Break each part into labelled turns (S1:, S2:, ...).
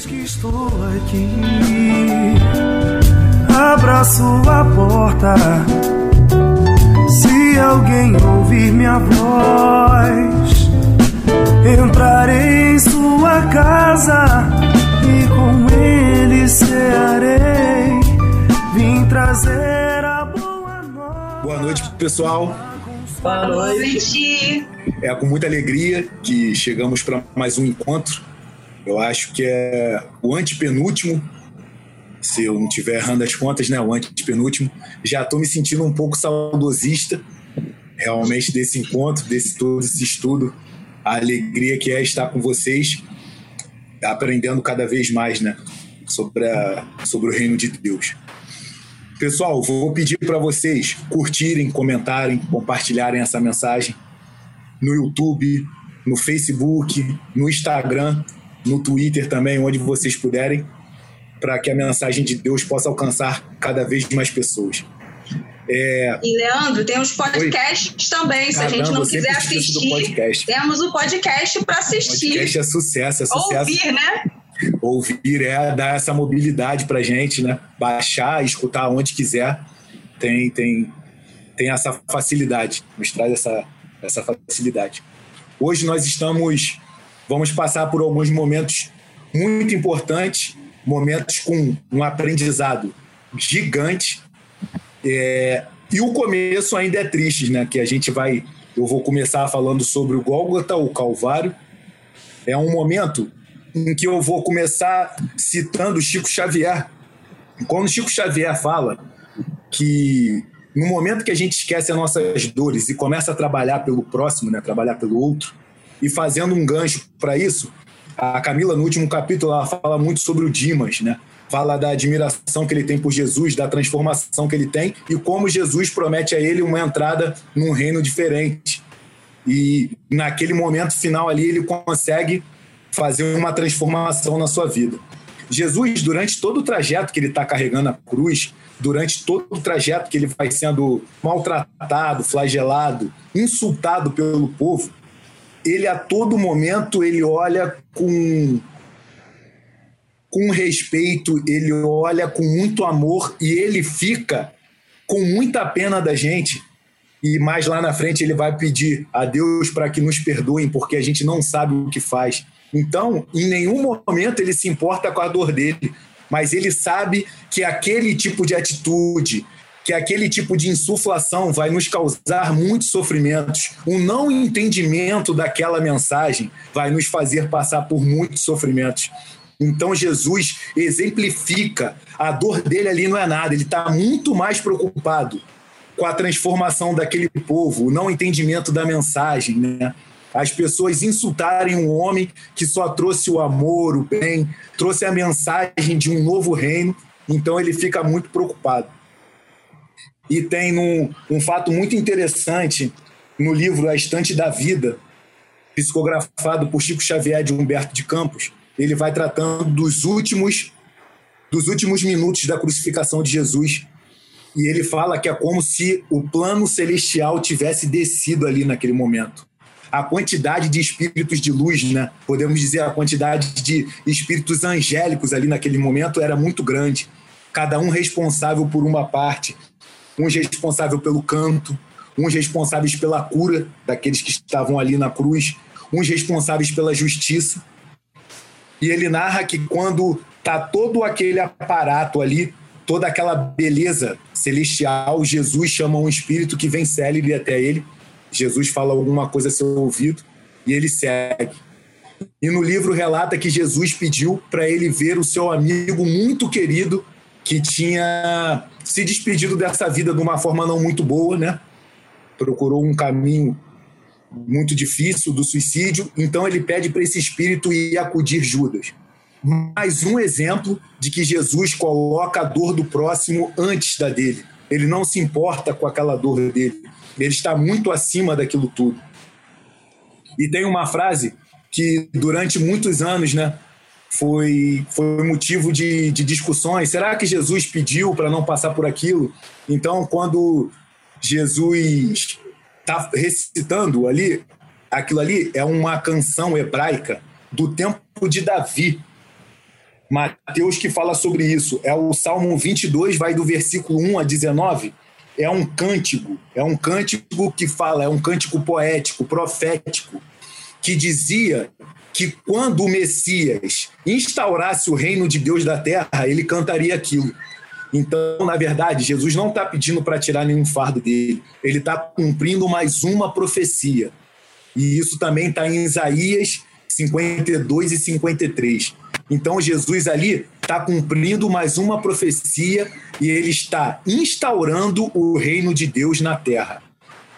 S1: Eis que estou aqui, abraço a porta. Se alguém ouvir minha voz, entrarei em sua casa e com ele cearei. Vim trazer a boa nova.
S2: Boa noite, pessoal.
S3: Boa noite.
S2: É com muita alegria que chegamos para mais um encontro. Eu acho que é o antepenúltimo, se eu não estiver errando as contas, né? O antepenúltimo. Já estou me sentindo um pouco saudosista, realmente, desse encontro, desse todo esse estudo. A alegria que é estar com vocês, aprendendo cada vez mais, né? Sobre, a, sobre o reino de Deus. Pessoal, vou pedir para vocês curtirem, comentarem, compartilharem essa mensagem no YouTube, no Facebook, no Instagram, no Twitter também, onde vocês puderem, para que a mensagem de Deus possa alcançar cada vez mais pessoas.
S3: É... E Leandro, tem os podcasts Oi. também, se a gente não quiser assistir. Temos o podcast para assistir. O
S2: podcast é sucesso, é sucesso.
S3: Ouvir, né?
S2: Ouvir é dar essa mobilidade para gente, né? Baixar, escutar onde quiser. Tem, tem, tem essa facilidade, nos traz essa, essa facilidade. Hoje nós estamos, vamos passar por alguns momentos muito importantes, momentos com um aprendizado gigante. É, e o começo ainda é triste, né? Que a gente vai, eu vou começar falando sobre o Gólgota, o Calvário. É um momento em que eu vou começar citando Chico Xavier. Quando Chico Xavier fala que no momento que a gente esquece as nossas dores e começa a trabalhar pelo próximo, né, trabalhar pelo outro, e fazendo um gancho para isso, a Camila, no último capítulo, ela fala muito sobre o Dimas, né? Fala da admiração que ele tem por Jesus, da transformação que ele tem e como Jesus promete a ele uma entrada num reino diferente. E naquele momento final ali, ele consegue fazer uma transformação na sua vida. Jesus, durante todo o trajeto que ele está carregando a cruz, durante todo o trajeto que ele vai sendo maltratado, flagelado, insultado pelo povo, ele a todo momento ele olha com com respeito, ele olha com muito amor e ele fica com muita pena da gente. E mais lá na frente ele vai pedir a Deus para que nos perdoem, porque a gente não sabe o que faz. Então, em nenhum momento ele se importa com a dor dele, mas ele sabe que aquele tipo de atitude, que aquele tipo de insuflação vai nos causar muitos sofrimentos. O não entendimento daquela mensagem vai nos fazer passar por muitos sofrimentos. Então Jesus exemplifica a dor dele ali não é nada, ele está muito mais preocupado com a transformação daquele povo, o não entendimento da mensagem, né? as pessoas insultarem um homem que só trouxe o amor, o bem, trouxe a mensagem de um novo reino, então ele fica muito preocupado. E tem um, um fato muito interessante no livro A Estante da Vida, psicografado por Chico Xavier de Humberto de Campos, ele vai tratando dos últimos dos últimos minutos da crucificação de Jesus. E ele fala que é como se o plano celestial tivesse descido ali naquele momento a quantidade de espíritos de luz, né? podemos dizer, a quantidade de espíritos angélicos ali naquele momento era muito grande. Cada um responsável por uma parte. Uns responsável pelo canto, uns responsáveis pela cura daqueles que estavam ali na cruz, uns responsáveis pela justiça. E ele narra que quando tá todo aquele aparato ali, toda aquela beleza celestial, Jesus chama um espírito que vem célebre até ele Jesus fala alguma coisa a seu ouvido e ele segue. E no livro relata que Jesus pediu para ele ver o seu amigo muito querido que tinha se despedido dessa vida de uma forma não muito boa, né? Procurou um caminho muito difícil do suicídio, então ele pede para esse espírito ir acudir Judas. Mais um exemplo de que Jesus coloca a dor do próximo antes da dele. Ele não se importa com aquela dor dele. Ele está muito acima daquilo tudo. E tem uma frase que durante muitos anos, né, foi, foi motivo de, de discussões. Será que Jesus pediu para não passar por aquilo? Então, quando Jesus está recitando ali, aquilo ali é uma canção hebraica do tempo de Davi. Mateus que fala sobre isso. É o Salmo 22, vai do versículo 1 a 19. É um cântico, é um cântico que fala, é um cântico poético, profético, que dizia que quando o Messias instaurasse o reino de Deus da terra, ele cantaria aquilo. Então, na verdade, Jesus não está pedindo para tirar nenhum fardo dele, ele está cumprindo mais uma profecia. E isso também está em Isaías 52 e 53. Então, Jesus ali está cumprindo mais uma profecia e ele está instaurando o reino de Deus na terra.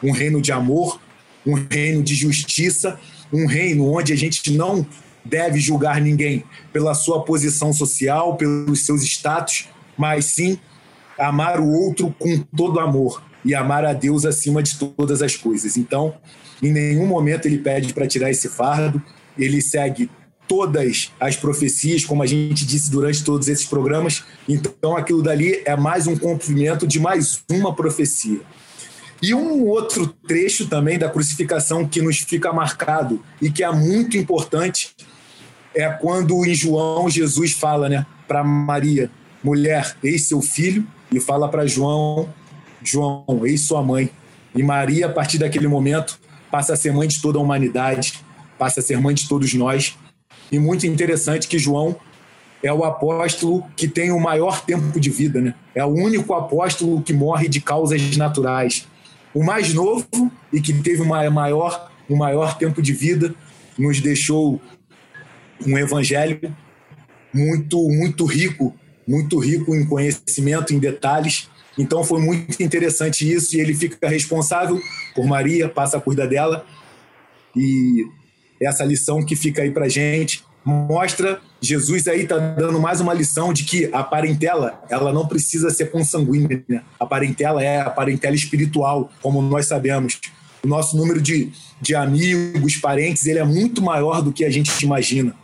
S2: Um reino de amor, um reino de justiça, um reino onde a gente não deve julgar ninguém pela sua posição social, pelos seus status, mas sim amar o outro com todo amor e amar a Deus acima de todas as coisas. Então, em nenhum momento ele pede para tirar esse fardo, ele segue todas as profecias, como a gente disse durante todos esses programas. Então, aquilo dali é mais um cumprimento de mais uma profecia. E um outro trecho também da crucificação que nos fica marcado e que é muito importante é quando em João Jesus fala né, para Maria: mulher, eis seu filho, e fala para João: João, eis sua mãe. E Maria, a partir daquele momento, passa a ser mãe de toda a humanidade, passa a ser mãe de todos nós. E muito interessante que João é o apóstolo que tem o maior tempo de vida, né? É o único apóstolo que morre de causas naturais o mais novo e que teve uma maior, um maior tempo de vida, nos deixou um evangelho muito, muito rico, muito rico em conhecimento, em detalhes. Então foi muito interessante isso e ele fica responsável por Maria, passa a cuidar dela. E essa lição que fica aí para gente mostra Jesus aí está dando mais uma lição de que a parentela ela não precisa ser consanguínea. Né? A parentela é a parentela espiritual, como nós sabemos. O nosso número de, de amigos, parentes, ele é muito maior do que a gente imagina.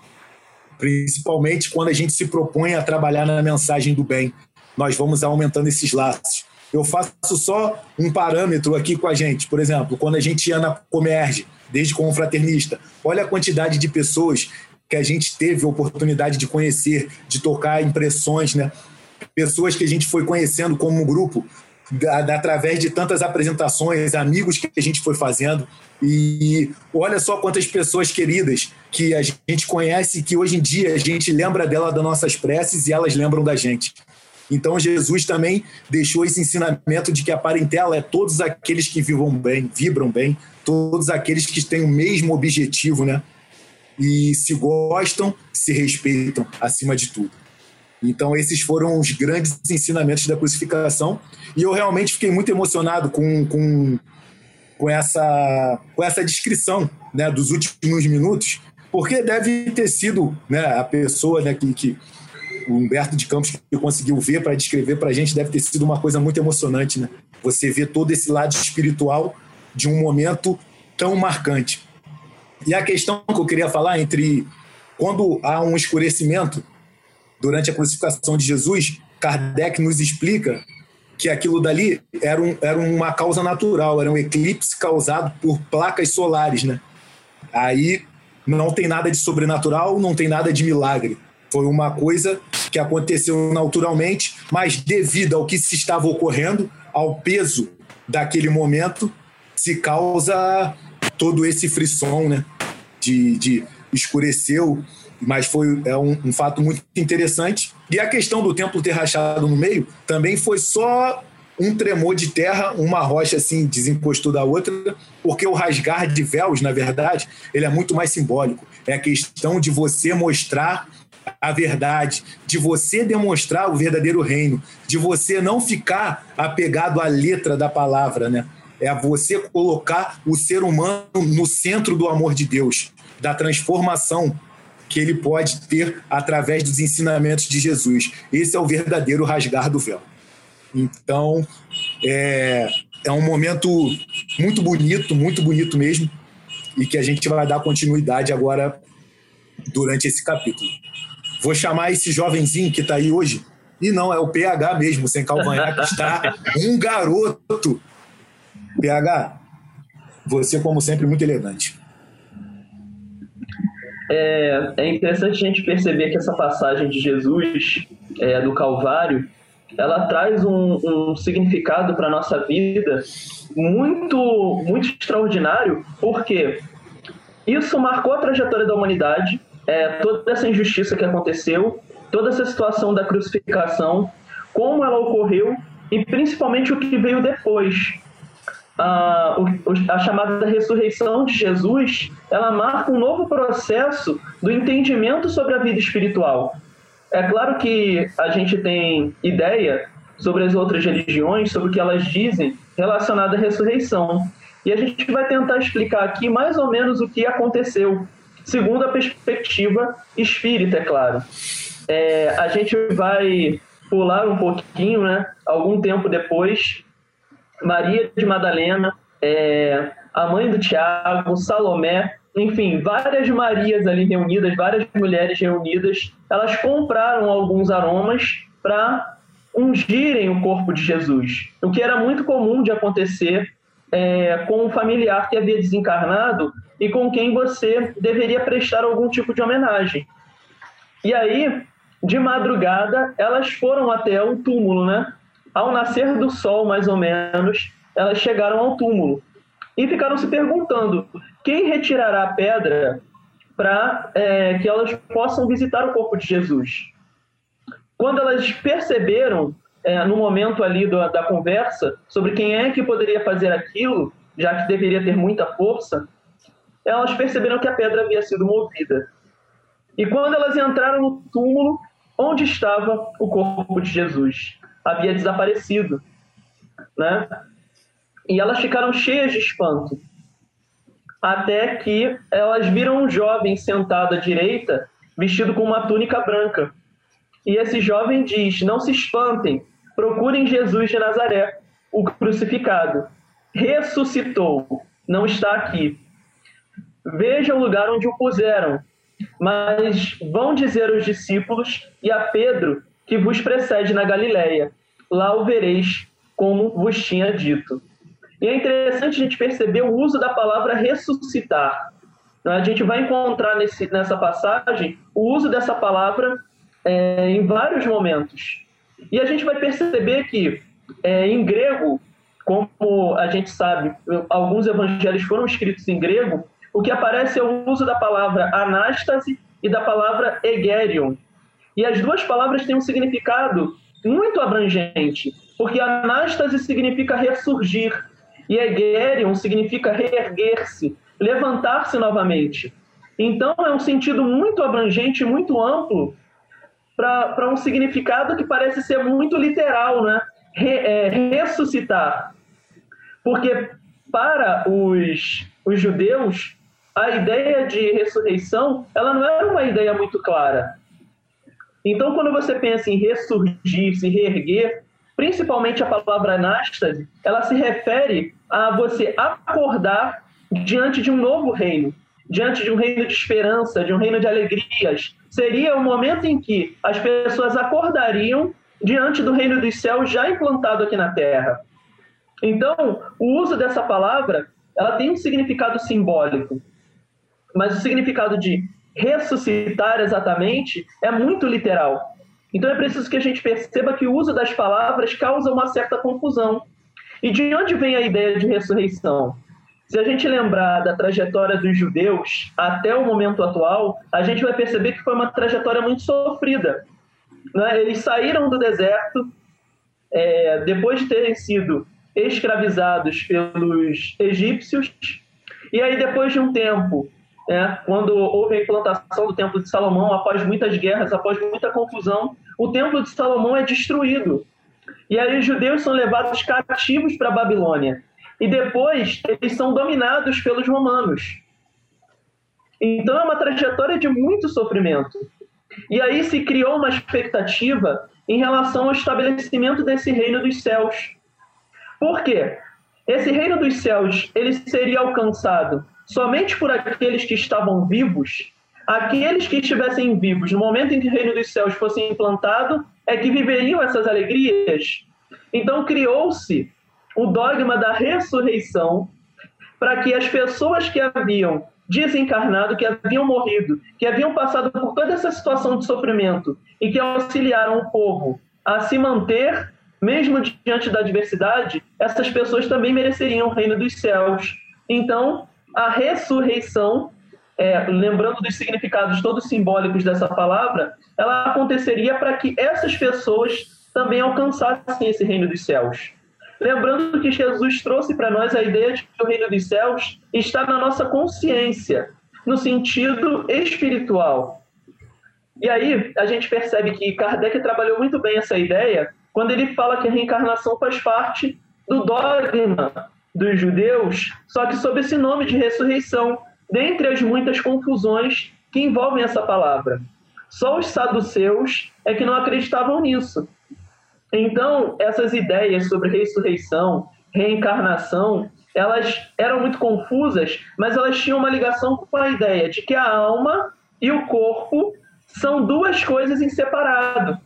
S2: Principalmente quando a gente se propõe a trabalhar na mensagem do bem. Nós vamos aumentando esses laços. Eu faço só um parâmetro aqui com a gente. Por exemplo, quando a gente ia na Comerge, desde confraternista, olha a quantidade de pessoas que a gente teve a oportunidade de conhecer, de tocar impressões, né? Pessoas que a gente foi conhecendo como um grupo, da, da, através de tantas apresentações, amigos que a gente foi fazendo. E olha só quantas pessoas queridas que a gente conhece, que hoje em dia a gente lembra dela das nossas preces e elas lembram da gente. Então Jesus também deixou esse ensinamento de que a parentela é todos aqueles que vivam bem, vibram bem, todos aqueles que têm o mesmo objetivo, né? E se gostam, se respeitam acima de tudo. Então, esses foram os grandes ensinamentos da crucificação. E eu realmente fiquei muito emocionado com, com, com, essa, com essa descrição né, dos últimos minutos, porque deve ter sido né, a pessoa né, que, que o Humberto de Campos que conseguiu ver para descrever para a gente, deve ter sido uma coisa muito emocionante. Né? Você vê todo esse lado espiritual de um momento tão marcante. E a questão que eu queria falar entre quando há um escurecimento durante a crucificação de Jesus, Kardec nos explica que aquilo dali era, um, era uma causa natural, era um eclipse causado por placas solares, né? Aí não tem nada de sobrenatural, não tem nada de milagre. Foi uma coisa que aconteceu naturalmente, mas devido ao que se estava ocorrendo, ao peso daquele momento, se causa todo esse frisson, né? De, de escureceu, mas foi é um, um, fato muito interessante. E a questão do templo ter rachado no meio também foi só um tremor de terra, uma rocha assim desencostou da outra, porque o rasgar de véus, na verdade, ele é muito mais simbólico. É a questão de você mostrar a verdade, de você demonstrar o verdadeiro reino, de você não ficar apegado à letra da palavra, né? É você colocar o ser humano no centro do amor de Deus, da transformação que ele pode ter através dos ensinamentos de Jesus. Esse é o verdadeiro rasgar do véu. Então, é, é um momento muito bonito, muito bonito mesmo, e que a gente vai dar continuidade agora durante esse capítulo. Vou chamar esse jovenzinho que está aí hoje, e não, é o PH mesmo, sem calvanhar, que está um garoto PH, você, como sempre, muito elegante.
S4: é, é interessante a gente perceber que essa passagem de Jesus é, do Calvário ela traz um, um significado para a nossa vida muito, muito extraordinário, porque isso marcou a trajetória da humanidade, é, toda essa injustiça que aconteceu, toda essa situação da crucificação, como ela ocorreu e principalmente o que veio depois. A, a chamada ressurreição de Jesus, ela marca um novo processo do entendimento sobre a vida espiritual. É claro que a gente tem ideia sobre as outras religiões, sobre o que elas dizem relacionado à ressurreição. E a gente vai tentar explicar aqui mais ou menos o que aconteceu, segundo a perspectiva espírita, é claro. É, a gente vai pular um pouquinho, né? Algum tempo depois, Maria de Madalena, é, a mãe do Tiago, Salomé, enfim, várias Marias ali reunidas, várias mulheres reunidas, elas compraram alguns aromas para ungirem o corpo de Jesus, o que era muito comum de acontecer é, com um familiar que havia desencarnado e com quem você deveria prestar algum tipo de homenagem. E aí, de madrugada, elas foram até o túmulo, né? Ao nascer do sol, mais ou menos, elas chegaram ao túmulo e ficaram se perguntando quem retirará a pedra para é, que elas possam visitar o corpo de Jesus. Quando elas perceberam, é, no momento ali do, da conversa, sobre quem é que poderia fazer aquilo, já que deveria ter muita força, elas perceberam que a pedra havia sido movida. E quando elas entraram no túmulo, onde estava o corpo de Jesus? Havia desaparecido. Né? E elas ficaram cheias de espanto. Até que elas viram um jovem sentado à direita, vestido com uma túnica branca. E esse jovem diz: Não se espantem, procurem Jesus de Nazaré, o crucificado. Ressuscitou, não está aqui. Veja o lugar onde o puseram. Mas vão dizer aos discípulos e a Pedro que vos precede na Galileia. Lá o vereis, como vos tinha dito. E é interessante a gente perceber o uso da palavra ressuscitar. A gente vai encontrar nesse, nessa passagem o uso dessa palavra é, em vários momentos. E a gente vai perceber que, é, em grego, como a gente sabe, alguns evangelhos foram escritos em grego, o que aparece é o uso da palavra anástase e da palavra egerion. E as duas palavras têm um significado muito abrangente, porque anástase significa ressurgir e egerion significa reerguer-se, levantar-se novamente. Então é um sentido muito abrangente, muito amplo para um significado que parece ser muito literal, né? Re, é, ressuscitar. Porque para os, os judeus, a ideia de ressurreição ela não era uma ideia muito clara. Então, quando você pensa em ressurgir, se reerguer, principalmente a palavra anástase, ela se refere a você acordar diante de um novo reino, diante de um reino de esperança, de um reino de alegrias, seria o momento em que as pessoas acordariam diante do reino dos céus já implantado aqui na terra. Então, o uso dessa palavra, ela tem um significado simbólico, mas o significado de ressuscitar exatamente é muito literal. Então é preciso que a gente perceba que o uso das palavras causa uma certa confusão. E de onde vem a ideia de ressurreição? Se a gente lembrar da trajetória dos judeus até o momento atual, a gente vai perceber que foi uma trajetória muito sofrida. Né? Eles saíram do deserto é, depois de terem sido escravizados pelos egípcios, e aí depois de um tempo, né, quando houve a implantação do Templo de Salomão, após muitas guerras, após muita confusão, o Templo de Salomão é destruído. E aí os judeus são levados cativos para a Babilônia e depois eles são dominados pelos romanos. Então é uma trajetória de muito sofrimento. E aí se criou uma expectativa em relação ao estabelecimento desse reino dos céus. Por quê? Esse reino dos céus ele seria alcançado somente por aqueles que estavam vivos. Aqueles que estivessem vivos no momento em que o reino dos céus fosse implantado é que viveriam essas alegrias. Então criou-se o dogma da ressurreição para que as pessoas que haviam desencarnado, que haviam morrido, que haviam passado por toda essa situação de sofrimento e que auxiliaram o povo a se manter, mesmo diante da adversidade, essas pessoas também mereceriam o reino dos céus. Então, a ressurreição, é, lembrando dos significados todos simbólicos dessa palavra, ela aconteceria para que essas pessoas também alcançassem esse reino dos céus. Lembrando que Jesus trouxe para nós a ideia de que o reino dos céus está na nossa consciência, no sentido espiritual. E aí a gente percebe que Kardec trabalhou muito bem essa ideia quando ele fala que a reencarnação faz parte do dogma dos judeus, só que sob esse nome de ressurreição, dentre as muitas confusões que envolvem essa palavra. Só os saduceus é que não acreditavam nisso. Então, essas ideias sobre ressurreição, reencarnação, elas eram muito confusas, mas elas tinham uma ligação com a ideia de que a alma e o corpo são duas coisas em separado.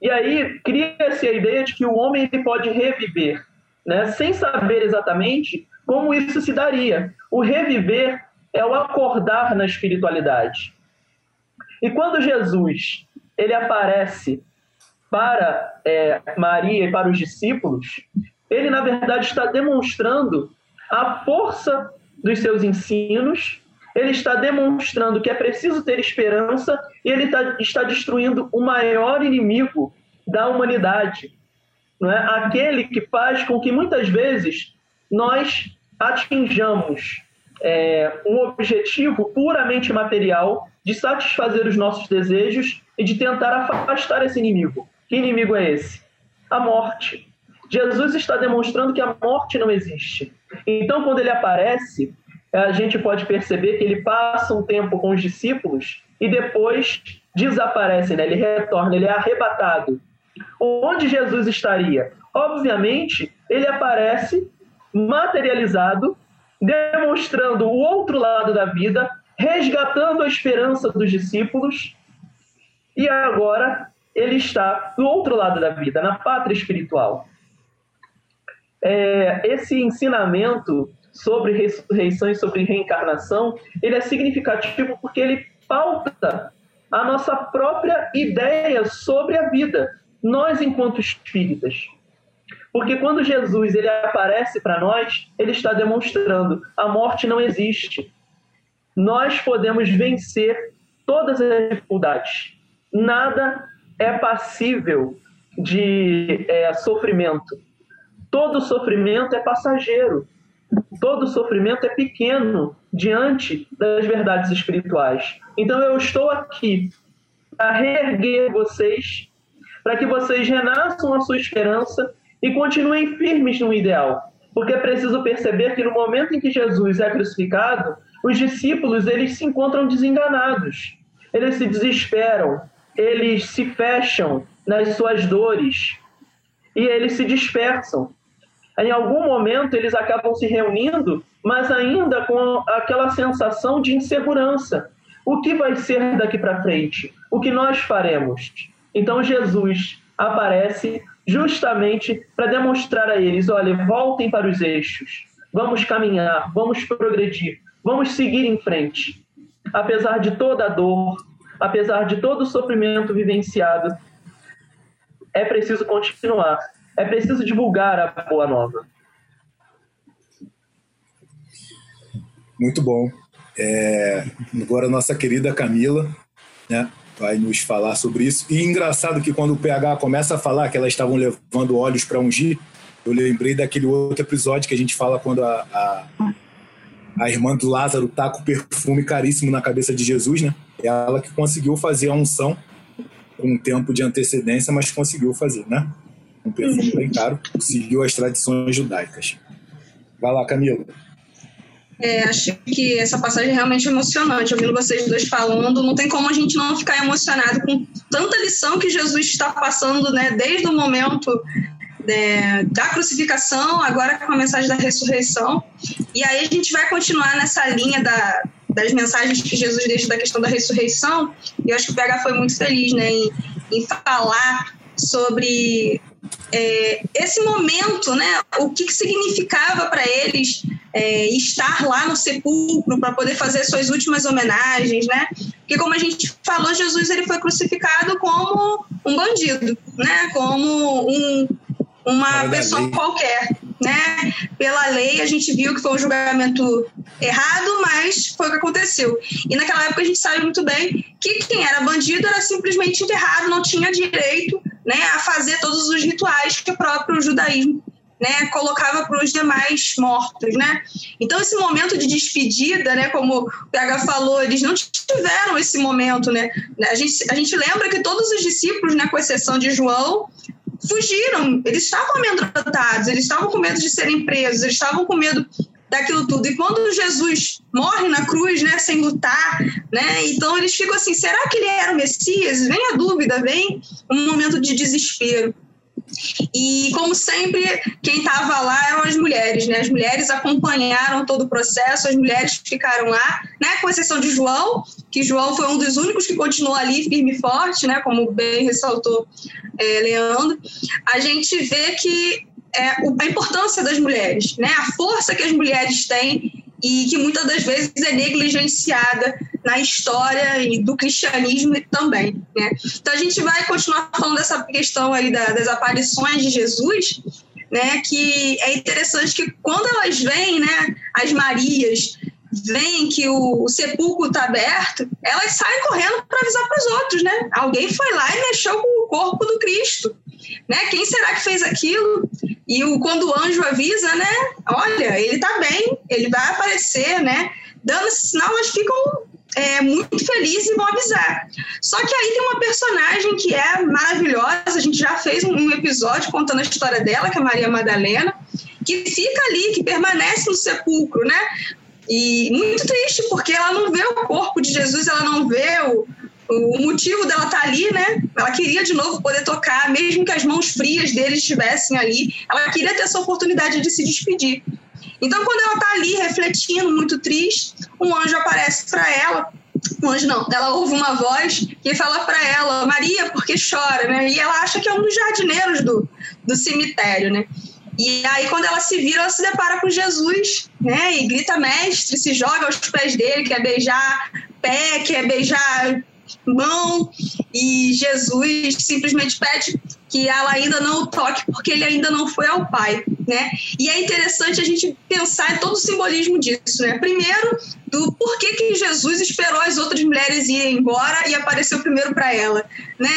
S4: E aí cria-se a ideia de que o homem ele pode reviver, né, sem saber exatamente como isso se daria. O reviver é o acordar na espiritualidade. E quando Jesus ele aparece para é, Maria e para os discípulos, ele, na verdade, está demonstrando a força dos seus ensinos, ele está demonstrando que é preciso ter esperança e ele está, está destruindo o maior inimigo da humanidade, não é? aquele que faz com que muitas vezes nós atinjamos é, um objetivo puramente material de satisfazer os nossos desejos e de tentar afastar esse inimigo. Que inimigo é esse? A morte. Jesus está demonstrando que a morte não existe. Então, quando ele aparece, a gente pode perceber que ele passa um tempo com os discípulos e depois desaparece, né? ele retorna, ele é arrebatado. Onde Jesus estaria? Obviamente, ele aparece materializado, demonstrando o outro lado da vida, resgatando a esperança dos discípulos e agora ele está do outro lado da vida, na pátria espiritual. É, esse ensinamento sobre ressurreição e sobre reencarnação, ele é significativo porque ele pauta a nossa própria ideia sobre a vida, nós enquanto espíritas. Porque quando Jesus ele aparece para nós, ele está demonstrando a morte não existe. Nós podemos vencer todas as dificuldades. Nada é passível de é, sofrimento. Todo sofrimento é passageiro. Todo sofrimento é pequeno diante das verdades espirituais. Então eu estou aqui para reerguer vocês, para que vocês renasçam a sua esperança e continuem firmes no ideal. Porque é preciso perceber que no momento em que Jesus é crucificado, os discípulos eles se encontram desenganados. Eles se desesperam, eles se fecham nas suas dores e eles se dispersam. Em algum momento eles acabam se reunindo, mas ainda com aquela sensação de insegurança. O que vai ser daqui para frente? O que nós faremos? Então Jesus aparece justamente para demonstrar a eles: olha, voltem para os eixos, vamos caminhar, vamos progredir, vamos seguir em frente. Apesar de toda a dor, apesar de todo o sofrimento vivenciado, é preciso continuar, é preciso divulgar a boa nova.
S2: Muito bom. É, agora, nossa querida Camila né, vai nos falar sobre isso. E engraçado que quando o PH começa a falar que elas estavam levando óleos para ungir, eu lembrei daquele outro episódio que a gente fala quando a, a, a irmã do Lázaro tá com perfume caríssimo na cabeça de Jesus, né? ela que conseguiu fazer a unção com um tempo de antecedência, mas conseguiu fazer, né? Um perfume bem caro, seguiu as tradições judaicas. Vai lá, Camila.
S3: É, acho que essa passagem é realmente emocionante. Ouvindo vocês dois falando, não tem como a gente não ficar emocionado com tanta lição que Jesus está passando, né, desde o momento é, da crucificação, agora com a mensagem da ressurreição. E aí a gente vai continuar nessa linha da, das mensagens que Jesus deixa da questão da ressurreição, e eu acho que o PH foi muito feliz né, em, em falar sobre é, esse momento, né, o que, que significava para eles é, estar lá no sepulcro para poder fazer suas últimas homenagens, né? Porque como a gente falou, Jesus ele foi crucificado como um bandido, né? Como um, uma pessoa qualquer, né? Pela lei a gente viu que foi um julgamento errado, mas foi o que aconteceu. E naquela época a gente sabe muito bem que quem era bandido era simplesmente enterrado, não tinha direito, né, a fazer todos os rituais que o próprio judaísmo né, colocava para os demais mortos, né? Então esse momento de despedida, né, como o PH falou, eles não tiveram esse momento, né? A gente, a gente lembra que todos os discípulos, né, com exceção de João, fugiram, eles estavam amedrontados, eles estavam com medo de serem presos, eles estavam com medo daquilo tudo. E quando Jesus morre na cruz, né, sem lutar, né, então eles ficam assim, será que ele era o Messias? Vem a dúvida, vem um momento de desespero. E, como sempre, quem estava lá eram as mulheres, né? As mulheres acompanharam todo o processo, as mulheres ficaram lá, né? Com exceção de João, que João foi um dos únicos que continuou ali firme e forte, né? Como bem ressaltou é, Leandro. A gente vê que é, a importância das mulheres, né? A força que as mulheres têm e que muitas das vezes é negligenciada na história do cristianismo também. Né? Então a gente vai continuar falando dessa questão aí da, das aparições de Jesus, né? Que é interessante que quando elas vêm, né? As Marias veem que o, o sepulcro está aberto, elas saem correndo para avisar para os outros, né? Alguém foi lá e mexeu com o corpo do Cristo. Né? Quem será que fez aquilo? E o, quando o anjo avisa, né? Olha, ele está bem, ele vai aparecer, né? Dando esse sinal, elas ficam é, muito felizes e vão avisar. Só que aí tem uma personagem que é maravilhosa, a gente já fez um episódio contando a história dela, que é Maria Madalena, que fica ali, que permanece no sepulcro, né? E muito triste, porque ela não vê o corpo de Jesus, ela não vê o, o motivo dela estar tá ali, né? Ela queria de novo poder tocar, mesmo que as mãos frias dele estivessem ali, ela queria ter essa oportunidade de se despedir. Então, quando ela está ali refletindo, muito triste, um anjo aparece para ela. Um anjo não, ela ouve uma voz que fala para ela, Maria, por que chora, né? E ela acha que é um dos jardineiros do, do cemitério, né? E aí, quando ela se vira, ela se depara com Jesus, né? E grita, mestre, se joga aos pés dele, quer beijar pé, quer beijar mão. E Jesus simplesmente pede que ela ainda não o toque, porque ele ainda não foi ao Pai, né? E é interessante a gente pensar em todo o simbolismo disso, né? Primeiro, do porquê que Jesus esperou as outras mulheres irem embora e apareceu primeiro para ela, né?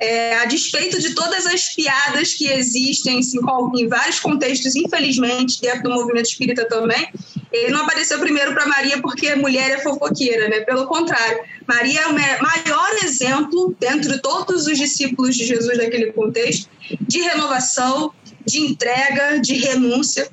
S3: É, a despeito de todas as piadas que existem assim, em vários contextos, infelizmente, dentro do movimento espírita também, ele não apareceu primeiro para Maria porque a mulher é fofoqueira, né? Pelo contrário, Maria é o maior exemplo, dentro de todos os discípulos de Jesus daquele contexto, de renovação, de entrega, de renúncia.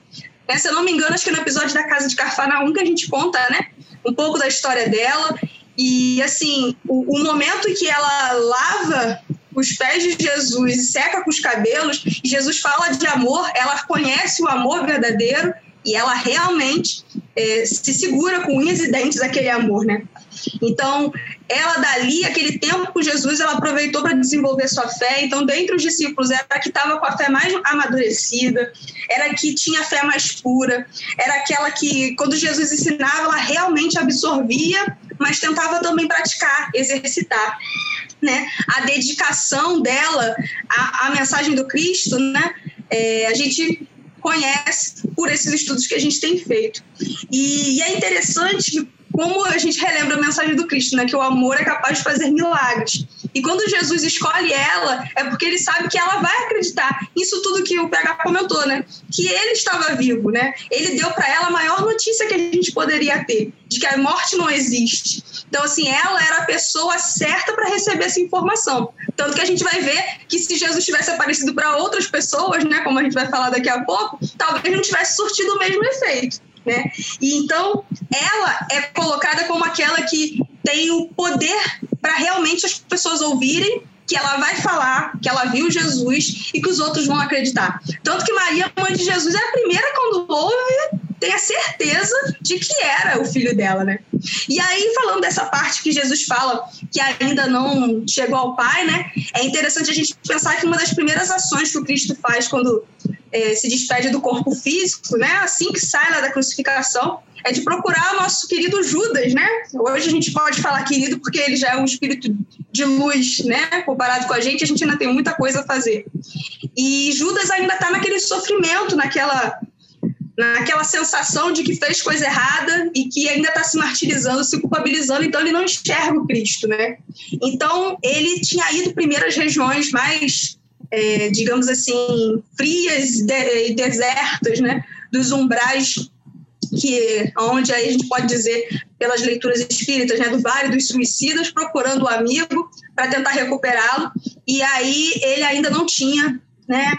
S3: É, se eu não me engano, acho que no episódio da Casa de Carfanaum que a gente conta, né? Um pouco da história dela. E, assim, o, o momento que ela lava os pés de Jesus e seca com os cabelos, Jesus fala de amor, ela conhece o amor verdadeiro e ela realmente é, se segura com unhas e dentes aquele amor, né? Então, ela dali, aquele tempo com Jesus, ela aproveitou para desenvolver sua fé. Então, dentre os discípulos, era a que estava com a fé mais amadurecida, era a que tinha a fé mais pura, era aquela que, quando Jesus ensinava, ela realmente absorvia, mas tentava também praticar, exercitar. Né? A dedicação dela à, à mensagem do Cristo, né? É, a gente conhece por esses estudos que a gente tem feito. E, e é interessante como a gente relembra a mensagem do Cristo, né? Que o amor é capaz de fazer milagres. E quando Jesus escolhe ela, é porque ele sabe que ela vai acreditar. Isso tudo que o PH comentou, né? Que ele estava vivo, né? Ele deu para ela a maior notícia que a gente poderia ter, de que a morte não existe. Então, assim, ela era a pessoa certa para receber essa informação. Tanto que a gente vai ver que se Jesus tivesse aparecido para outras pessoas, né? Como a gente vai falar daqui a pouco, talvez não tivesse surtido o mesmo efeito. Né? E então ela é colocada como aquela que tem o poder para realmente as pessoas ouvirem que ela vai falar que ela viu Jesus e que os outros vão acreditar. Tanto que Maria, mãe de Jesus, é a primeira quando ouve, tem a certeza de que era o filho dela, né? E aí, falando dessa parte que Jesus fala que ainda não chegou ao Pai, né? É interessante a gente pensar que uma das primeiras ações que o Cristo faz quando é, se despede do corpo físico, né? Assim que sai lá da crucificação, é de procurar o nosso querido Judas, né? Hoje a gente pode falar querido porque ele já é um espírito de luz, né? Comparado com a gente, a gente ainda tem muita coisa a fazer. E Judas ainda está naquele sofrimento, naquela naquela sensação de que fez coisa errada e que ainda está se martirizando, se culpabilizando, então ele não enxerga o Cristo, né? Então ele tinha ido primeiro às regiões mais, é, digamos assim, frias e desertas, né? Dos umbrais que onde aí a gente pode dizer pelas leituras espíritas, né, do Vale dos Suicidas, procurando o um amigo para tentar recuperá-lo, e aí ele ainda não tinha, né,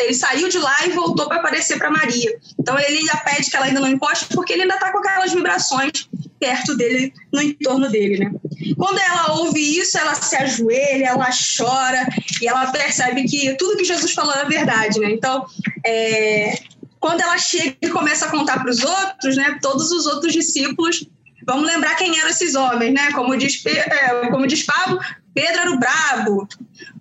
S3: ele saiu de lá e voltou para aparecer para Maria. Então ele ainda pede que ela ainda não encoste, porque ele ainda está com aquelas vibrações perto dele, no entorno dele, né? Quando ela ouve isso, ela se ajoelha, ela chora e ela percebe que tudo que Jesus falou é verdade, né? Então, é, quando ela chega e começa a contar para os outros, né, todos os outros discípulos, vamos lembrar quem eram esses homens, né? Como diz, é, como diz Pablo, Pedro era o brabo,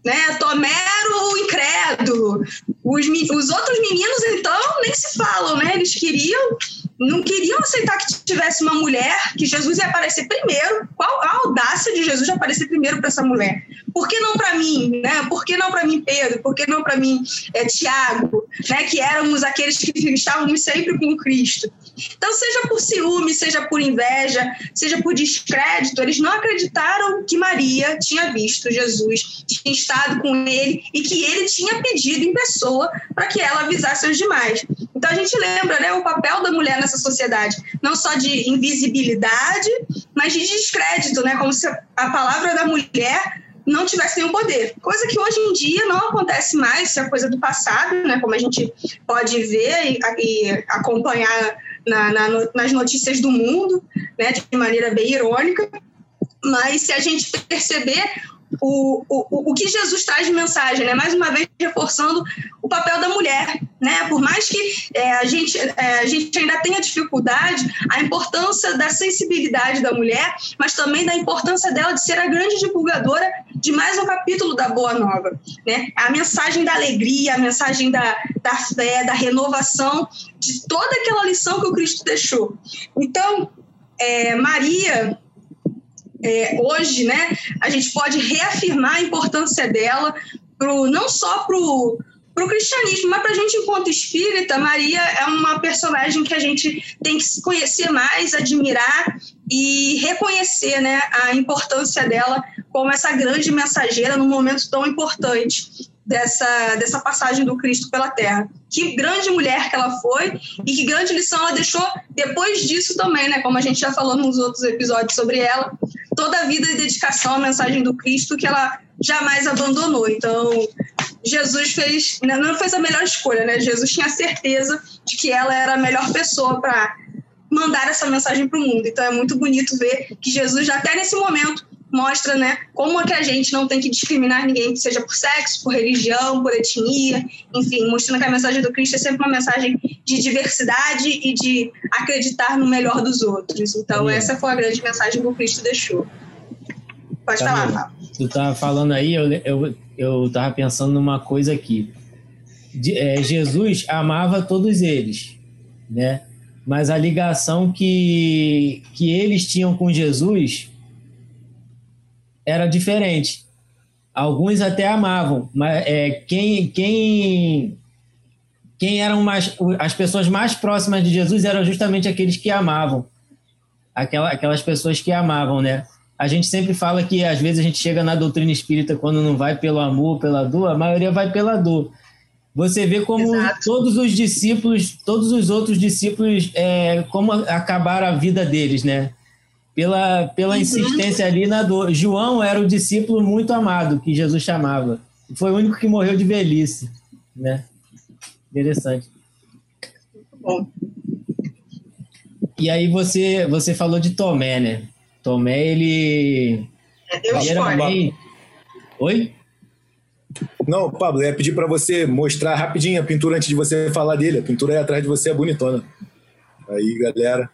S3: né? Tomé era o incrédulo. Os, os outros meninos, então, nem se falam, né? Eles queriam, não queriam aceitar que tivesse uma mulher, que Jesus ia aparecer primeiro. Qual a audácia de Jesus de aparecer primeiro para essa mulher? Por que não para mim, né? Por que não para mim, Pedro? Por que não para mim, é, Tiago, né? Que éramos aqueles que estávamos sempre com Cristo. Então, seja por ciúme, seja por inveja, seja por descrédito, eles não acreditaram que Maria tinha visto Jesus, tinha estado com ele e que ele tinha pedido em pessoa para que ela avisasse os demais. Então, a gente lembra né, o papel da mulher nessa sociedade, não só de invisibilidade, mas de descrédito, né? Como se a palavra da mulher não tivesse nenhum poder. Coisa que hoje em dia não acontece mais, isso é coisa do passado, né? Como a gente pode ver e, e acompanhar na, na, nas notícias do mundo, né? De maneira bem irônica. Mas se a gente perceber o, o, o que Jesus traz de mensagem, né? mais uma vez reforçando o papel da mulher. Né? Por mais que é, a, gente, é, a gente ainda tenha dificuldade, a importância da sensibilidade da mulher, mas também da importância dela de ser a grande divulgadora de mais um capítulo da Boa Nova. Né? A mensagem da alegria, a mensagem da, da fé, da renovação, de toda aquela lição que o Cristo deixou. Então, é, Maria é, hoje, né, a gente pode reafirmar a importância dela pro, não só para o cristianismo, mas para a gente, enquanto espírita, Maria é uma personagem que a gente tem que conhecer mais, admirar e reconhecer né, a importância dela como essa grande mensageira num momento tão importante dessa, dessa passagem do Cristo pela Terra. Que grande mulher que ela foi e que grande lição ela deixou depois disso também, né? Como a gente já falou nos outros episódios sobre ela, toda a vida e dedicação à mensagem do Cristo que ela jamais abandonou. Então, Jesus fez, né, não fez a melhor escolha, né? Jesus tinha certeza de que ela era a melhor pessoa para mandar essa mensagem para o mundo. Então, é muito bonito ver que Jesus, até nesse momento, mostra né, como é que a gente não tem que discriminar ninguém, seja por sexo, por religião, por etnia, enfim, mostrando que a mensagem do Cristo é sempre uma mensagem de diversidade e de acreditar no melhor dos outros. Então, essa foi a grande mensagem que o Cristo deixou. Pode tá falar, Fábio.
S5: Tu estava falando aí, eu, eu, eu tava pensando numa coisa aqui. De, é, Jesus amava todos eles, né? Mas a ligação que, que eles tinham com Jesus era diferente. Alguns até amavam, mas é, quem, quem, quem eram mais, as pessoas mais próximas de Jesus eram justamente aqueles que amavam. Aquela, aquelas pessoas que amavam, né? A gente sempre fala que às vezes a gente chega na doutrina espírita quando não vai pelo amor, pela dor, a maioria vai pela dor. Você vê como Exato. todos os discípulos, todos os outros discípulos, é, como acabaram a vida deles, né? Pela, pela uhum. insistência ali na dor. João era o discípulo muito amado que Jesus chamava. Foi o único que morreu de velhice, né? Interessante. Bom. E aí você você falou de Tomé, né? Tomé ele
S3: Eu era bem...
S5: Oi?
S2: Não, Pablo, eu ia pedir para você mostrar rapidinho a pintura antes de você falar dele. A pintura aí atrás de você é bonitona. Aí, galera.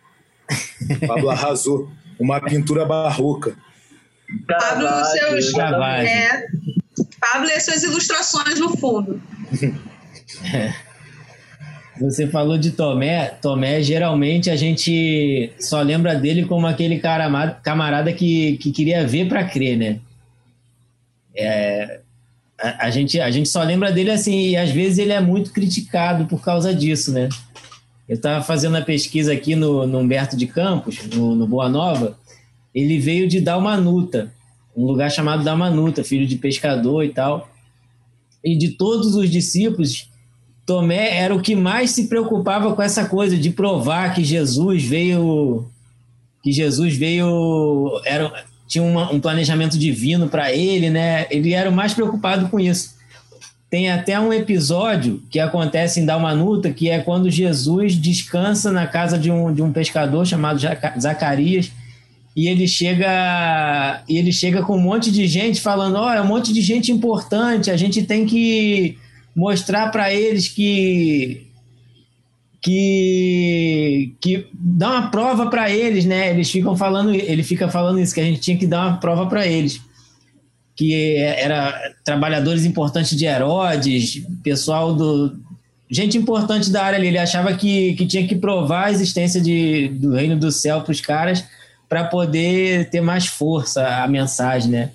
S2: Pablo arrasou uma pintura barroca.
S3: Pablo, seus, é, Pablo e suas ilustrações no fundo.
S5: Você falou de Tomé. Tomé, geralmente, a gente só lembra dele como aquele cara, camarada que, que queria ver para crer, né? É, a, a, gente, a gente só lembra dele assim, e às vezes ele é muito criticado por causa disso, né? Eu estava fazendo a pesquisa aqui no, no Humberto de Campos, no, no Boa Nova. Ele veio de Dalmanuta, um lugar chamado Dalmanuta, filho de pescador e tal. E de todos os discípulos, Tomé era o que mais se preocupava com essa coisa de provar que Jesus veio que Jesus veio era tinha uma, um planejamento divino para ele, né? Ele era o mais preocupado com isso. Tem até um episódio que acontece em Dalmanuta, que é quando Jesus descansa na casa de um, de um pescador chamado Zacarias, e ele chega e ele chega com um monte de gente falando: "Ó, oh, é um monte de gente importante, a gente tem que mostrar para eles que que que dá uma prova para eles, né? Eles ficam falando, ele fica falando isso que a gente tinha que dar uma prova para eles que era trabalhadores importantes de Herodes, pessoal do gente importante da área ali. Ele achava que, que tinha que provar a existência de, do reino do céu para os caras para poder ter mais força a mensagem, né?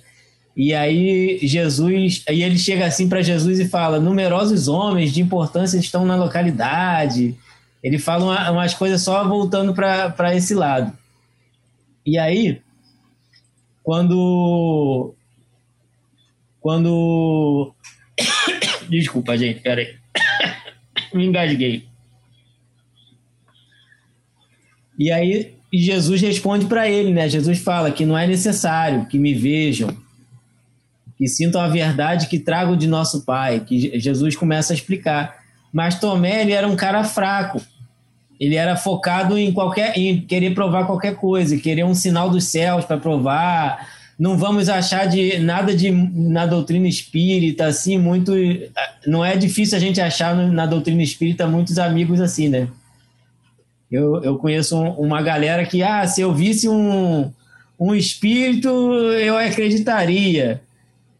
S5: E aí Jesus, aí ele chega assim para Jesus e fala: numerosos homens de importância estão na localidade. Ele fala uma, umas coisas só voltando para esse lado. E aí, quando quando. Desculpa, gente, peraí. Me engasguei. E aí Jesus responde para ele, né? Jesus fala que não é necessário que me vejam, que sintam a verdade que trago de nosso Pai, que Jesus começa a explicar. Mas Tomé, ele era um cara fraco. Ele era focado em qualquer em querer provar qualquer coisa, querer um sinal dos céus para provar, não vamos achar de nada de na doutrina espírita assim muito não é difícil a gente achar na doutrina espírita muitos amigos assim né? Eu, eu conheço um, uma galera que ah se eu visse um um espírito eu acreditaria.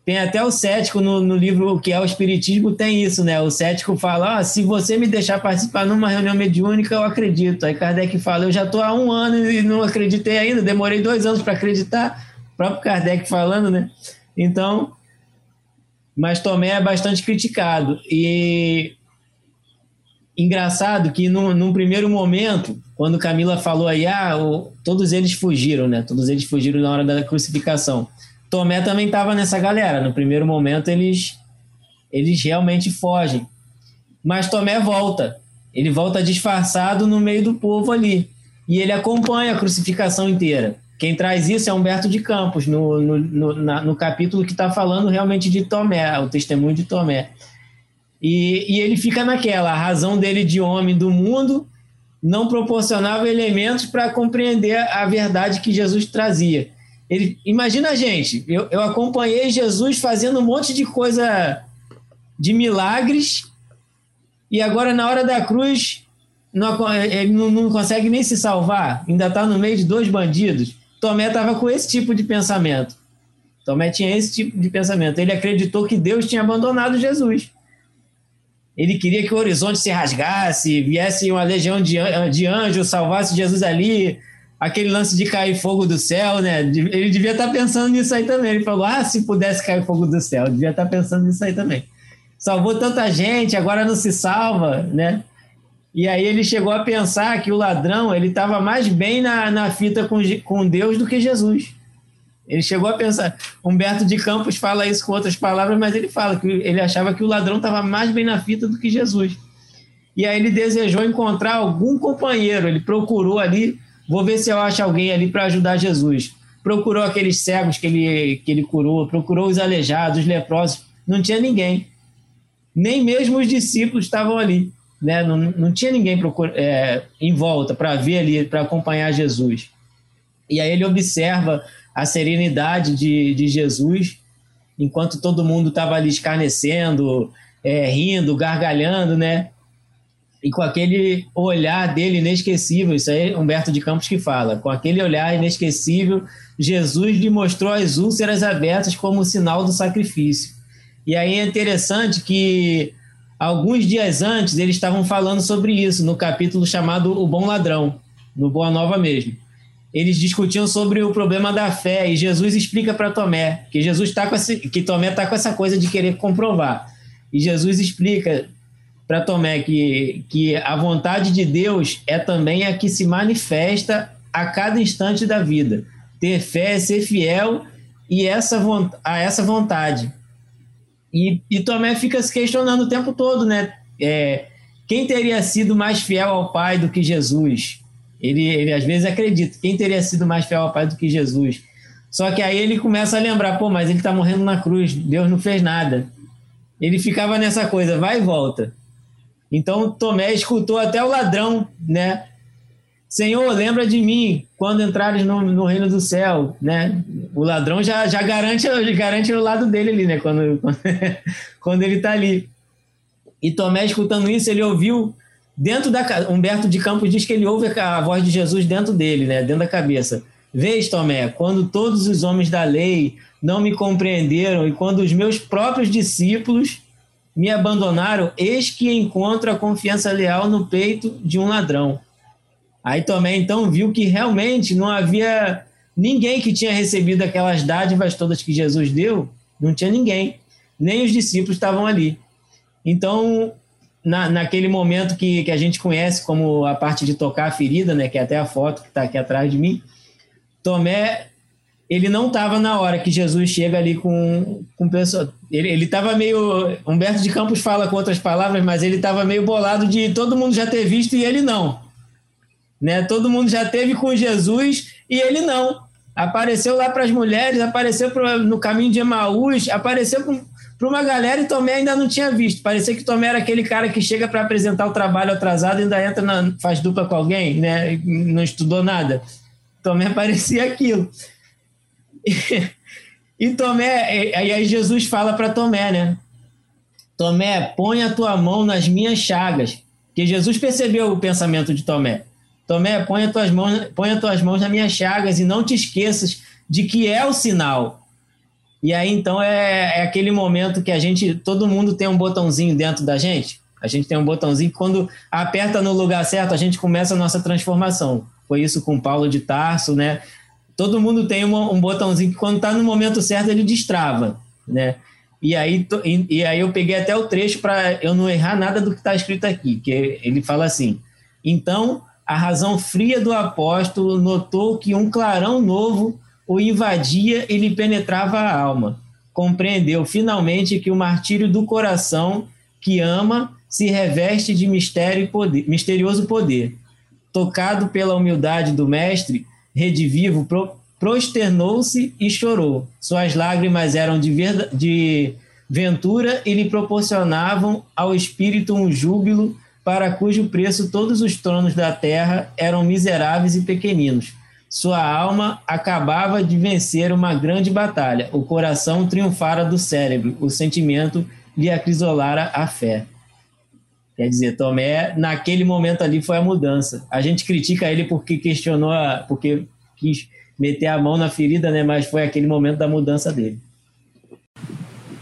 S5: Tem até o cético no, no livro o que é o espiritismo tem isso né? O cético fala ah, se você me deixar participar numa reunião mediúnica eu acredito. Aí Kardec fala eu já estou há um ano e não acreditei ainda demorei dois anos para acreditar próprio Kardec falando, né? Então, mas Tomé é bastante criticado. E engraçado que num, num primeiro momento, quando Camila falou aí, ah, o, todos eles fugiram, né? Todos eles fugiram na hora da crucificação. Tomé também estava nessa galera. No primeiro momento, eles, eles realmente fogem. Mas Tomé volta. Ele volta disfarçado no meio do povo ali. E ele acompanha a crucificação inteira. Quem traz isso é Humberto de Campos, no, no, no, na, no capítulo que está falando realmente de Tomé, o testemunho de Tomé. E, e, ele fica naquela, a razão dele de homem do mundo não proporcionava elementos para compreender a verdade que Jesus trazia. Ele, imagina a gente, eu, eu acompanhei Jesus fazendo um monte de coisa de milagres e agora na hora da cruz não, ele não, não consegue nem se salvar, ainda está no meio de dois bandidos. Tomé estava com esse tipo de pensamento. Tomé tinha esse tipo de pensamento. Ele acreditou que Deus tinha abandonado Jesus. Ele queria que o horizonte se rasgasse, viesse uma legião de, de anjos, salvasse Jesus ali, aquele lance de cair fogo do céu, né? Ele devia estar pensando nisso aí também. Ele falou: ah, se pudesse cair fogo do céu, devia estar pensando nisso aí também. Salvou tanta gente, agora não se salva, né? E aí ele chegou a pensar que o ladrão ele estava mais bem na, na fita com, com Deus do que Jesus. Ele chegou a pensar. Humberto de Campos fala isso com outras palavras, mas ele fala que ele achava que o ladrão estava mais bem na fita do que Jesus. E aí ele desejou encontrar algum companheiro. Ele procurou ali, vou ver se eu acho alguém ali para ajudar Jesus. Procurou aqueles cegos que ele, que ele curou, procurou os aleijados, os leprosos. Não tinha ninguém. Nem mesmo os discípulos estavam ali né? não, não tinha ninguém procura, é, em volta para ver ali, para acompanhar Jesus. E aí ele observa a serenidade de, de Jesus, enquanto todo mundo estava ali escarnecendo, é, rindo, gargalhando, né? E com aquele olhar dele inesquecível, isso aí é Humberto de Campos que fala, com aquele olhar inesquecível, Jesus lhe mostrou as úlceras abertas como sinal do sacrifício. E aí é interessante que alguns dias antes eles estavam falando sobre isso no capítulo chamado O Bom Ladrão, no Boa Nova mesmo. Eles discutiam sobre o problema da fé e Jesus explica para Tomé que Jesus tá com esse, que Tomé está com essa coisa de querer comprovar. E Jesus explica para Tomé que, que a vontade de Deus é também a que se manifesta a cada instante da vida. Ter fé é ser fiel e essa, a essa vontade. E, e Tomé fica se questionando o tempo todo, né? É, quem teria sido mais fiel ao Pai do que Jesus? Ele, ele às vezes acredita, quem teria sido mais fiel ao Pai do que Jesus? Só que aí ele começa a lembrar, pô, mas ele está morrendo na cruz, Deus não fez nada. Ele ficava nessa coisa, vai e volta. Então Tomé escutou até o ladrão, né? Senhor, lembra de mim quando entrares no, no, reino do céu, né? O ladrão já, já garante, garante o lado dele ali, né? Quando, quando, quando ele está ali. E Tomé, escutando isso, ele ouviu dentro da Humberto de Campos diz que ele ouve a voz de Jesus dentro dele, né? Dentro da cabeça. Vês, Tomé, quando todos os homens da lei não me compreenderam e quando os meus próprios discípulos me abandonaram, eis que encontro a confiança leal no peito de um ladrão. Aí Tomé então viu que realmente não havia ninguém que tinha recebido aquelas dádivas todas que Jesus deu, não tinha ninguém, nem os discípulos estavam ali. Então, na, naquele momento que, que a gente conhece como a parte de tocar a ferida, né, que é até a foto que está aqui atrás de mim, Tomé ele não estava na hora que Jesus chega ali com, com pessoa. Ele estava meio. Humberto de Campos fala com outras palavras, mas ele estava meio bolado de todo mundo já ter visto e ele não. Né? Todo mundo já teve com Jesus e ele não. Apareceu lá para as mulheres, apareceu pro, no caminho de Emaús, apareceu para uma galera e Tomé ainda não tinha visto. Parecia que Tomé era aquele cara que chega para apresentar o trabalho atrasado e ainda entra na, faz dupla com alguém, né? não estudou nada. Tomé parecia aquilo. E, Tomé, aí Jesus fala para Tomé, né? Tomé, põe a tua mão nas minhas chagas. Que Jesus percebeu o pensamento de Tomé. Tomé, as tuas mãos, as tuas mãos nas minhas chagas e não te esqueças de que é o sinal. E aí então é, é aquele momento que a gente, todo mundo tem um botãozinho dentro da gente. A gente tem um botãozinho que quando aperta no lugar certo, a gente começa a nossa transformação. Foi isso com Paulo de Tarso, né? todo mundo tem uma, um botãozinho que quando está no momento certo ele destrava, né? E aí, e aí eu peguei até o trecho para eu não errar nada do que está escrito aqui, que ele fala assim: então a razão fria do apóstolo notou que um clarão novo o invadia e lhe penetrava a alma. Compreendeu finalmente que o martírio do coração que ama se reveste de mistério e poder, misterioso poder. Tocado pela humildade do mestre, redivivo, pro, prosternou-se e chorou. Suas lágrimas eram de, de ventura e lhe proporcionavam ao espírito um júbilo para cujo preço todos os tronos da terra eram miseráveis e pequeninos. Sua alma acabava de vencer uma grande batalha. O coração triunfara do cérebro, o sentimento lhe acrisolara a fé. Quer dizer, Tomé, naquele momento ali foi a mudança. A gente critica ele porque questionou, a, porque quis meter a mão na ferida, né? Mas foi aquele momento da mudança dele.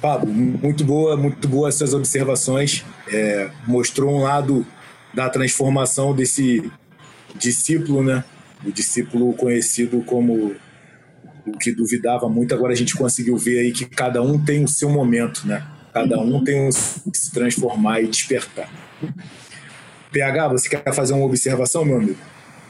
S2: Pablo, muito boa, muito boa essas observações. É, mostrou um lado da transformação desse discípulo, né? O discípulo conhecido como o que duvidava muito. Agora a gente conseguiu ver aí que cada um tem o seu momento, né? Cada um tem que se transformar e despertar. PH, você quer fazer uma observação, meu amigo?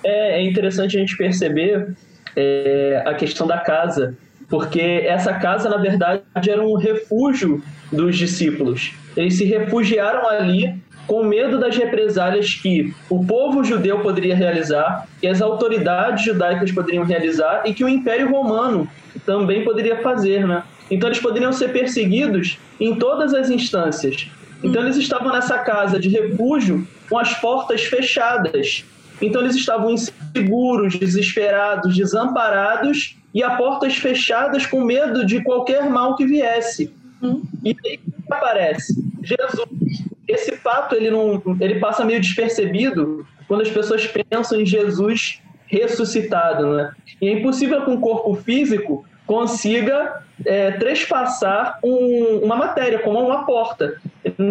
S4: É, é interessante a gente perceber é, a questão da casa, porque essa casa, na verdade, era um refúgio dos discípulos. Eles se refugiaram ali com medo das represálias que o povo judeu poderia realizar, que as autoridades judaicas poderiam realizar e que o Império Romano também poderia fazer, né? Então eles poderiam ser perseguidos em todas as instâncias. Então eles estavam nessa casa de refúgio com as portas fechadas. Então eles estavam inseguros, desesperados, desamparados e a portas fechadas com medo de qualquer mal que viesse. Hum. E aí aparece Jesus. Esse fato ele não, ele passa meio despercebido quando as pessoas pensam em Jesus ressuscitado, né? E é impossível com o corpo físico consiga é, trespassar um, uma matéria, como uma porta.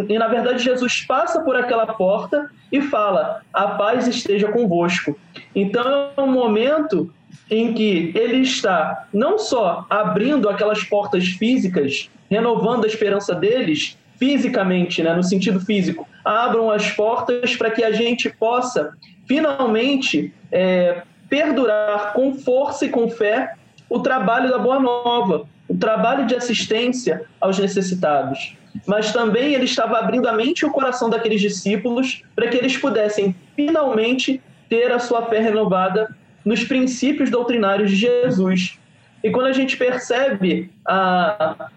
S4: E, na verdade, Jesus passa por aquela porta e fala: A paz esteja convosco. Então, é um momento em que ele está não só abrindo aquelas portas físicas, renovando a esperança deles fisicamente, né, no sentido físico, abram as portas para que a gente possa finalmente é, perdurar com força e com fé o trabalho da Boa Nova, o trabalho de assistência aos necessitados. Mas também ele estava abrindo a mente e o coração daqueles discípulos para que eles pudessem finalmente ter a sua fé renovada nos princípios doutrinários de Jesus. E quando a gente percebe a,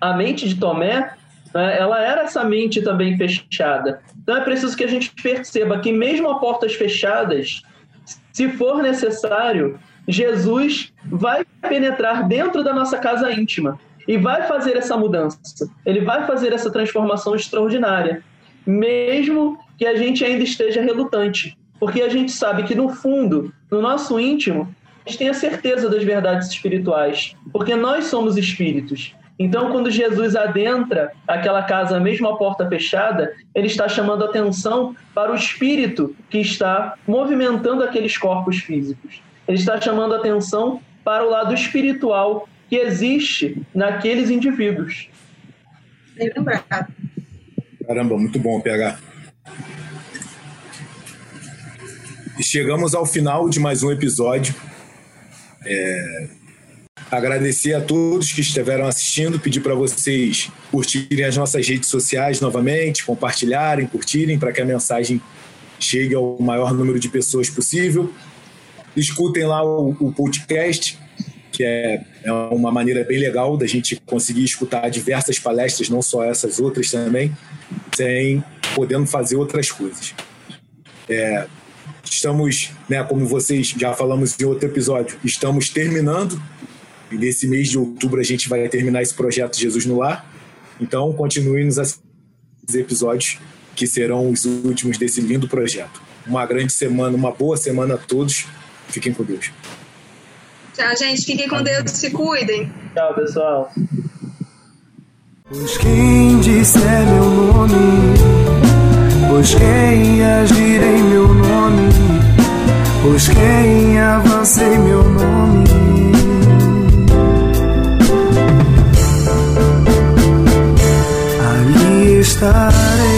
S4: a mente de Tomé, né, ela era essa mente também fechada. Então é preciso que a gente perceba que, mesmo a portas fechadas, se for necessário, Jesus vai penetrar dentro da nossa casa íntima e vai fazer essa mudança. Ele vai fazer essa transformação extraordinária, mesmo que a gente ainda esteja relutante, porque a gente sabe que no fundo, no nosso íntimo, a gente tem a certeza das verdades espirituais, porque nós somos espíritos. Então, quando Jesus adentra aquela casa, mesmo a porta fechada, ele está chamando atenção para o espírito que está movimentando aqueles corpos físicos. Ele está chamando atenção para o lado espiritual que existe naqueles indivíduos.
S3: Bem lembrado.
S2: Caramba, muito bom, PH. E chegamos ao final de mais um episódio. É, agradecer a todos que estiveram assistindo, pedir para vocês curtirem as nossas redes sociais novamente, compartilharem, curtirem, para que a mensagem chegue ao maior número de pessoas possível. Escutem lá o, o podcast, que é, é uma maneira bem legal da gente conseguir escutar diversas palestras, não só essas outras também, sem podendo fazer outras coisas. É, estamos, né, como vocês já falamos em outro episódio, estamos terminando e nesse mês de outubro a gente vai terminar esse projeto Jesus no Lar. Então, continue nos episódios que serão os últimos desse lindo projeto. Uma grande semana, uma boa semana a todos. Fiquem com Deus.
S3: Tchau, gente. Fiquem com Deus. Se cuidem.
S4: Tchau, pessoal.
S1: Pois quem disser meu nome, pois quem agir em meu nome, pois quem avança em meu nome. estar